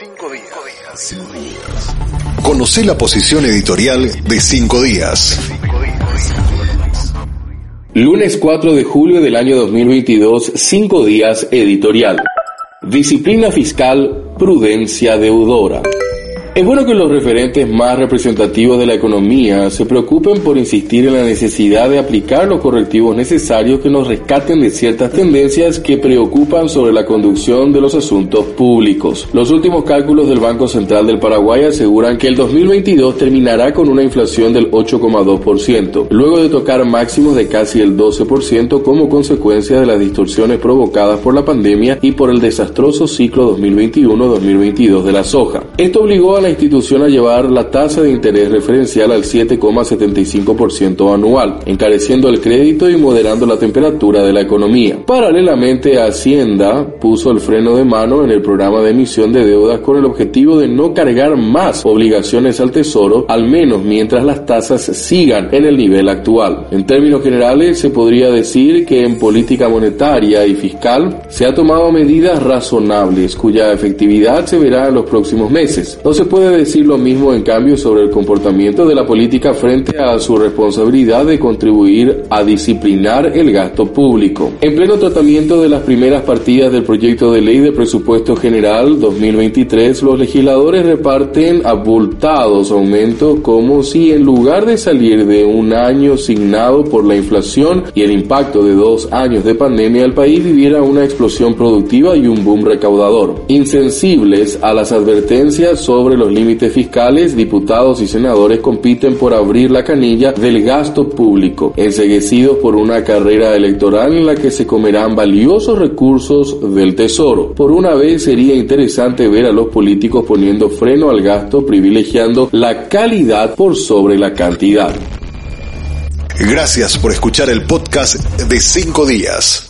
Cinco días. Conoce la posición editorial de Cinco días. Lunes 4 de julio del año 2022, Cinco días editorial. Disciplina fiscal, prudencia deudora. Es bueno que los referentes más representativos de la economía se preocupen por insistir en la necesidad de aplicar los correctivos necesarios que nos rescaten de ciertas tendencias que preocupan sobre la conducción de los asuntos públicos. Los últimos cálculos del Banco Central del Paraguay aseguran que el 2022 terminará con una inflación del 8,2%, luego de tocar máximos de casi el 12% como consecuencia de las distorsiones provocadas por la pandemia y por el desastroso ciclo 2021-2022 de la soja. Esto obligó a la institución a llevar la tasa de interés referencial al 7,75% anual, encareciendo el crédito y moderando la temperatura de la economía. Paralelamente, Hacienda puso el freno de mano en el programa de emisión de deudas con el objetivo de no cargar más obligaciones al Tesoro, al menos mientras las tasas sigan en el nivel actual. En términos generales, se podría decir que en política monetaria y fiscal se ha tomado medidas razonables cuya efectividad se verá en los próximos meses. No se puede decir lo mismo en cambio sobre el comportamiento de la política frente a su responsabilidad de contribuir a disciplinar el gasto público. En pleno tratamiento de las primeras partidas del proyecto de ley de presupuesto general 2023, los legisladores reparten abultados aumentos como si en lugar de salir de un año signado por la inflación y el impacto de dos años de pandemia, el país viviera una explosión productiva y un boom recaudador. Insensibles a las advertencias sobre los límites fiscales, diputados y senadores compiten por abrir la canilla del gasto público, enseguecidos por una carrera electoral en la que se comerán valiosos recursos del Tesoro. Por una vez sería interesante ver a los políticos poniendo freno al gasto, privilegiando la calidad por sobre la cantidad. Gracias por escuchar el podcast de Cinco Días.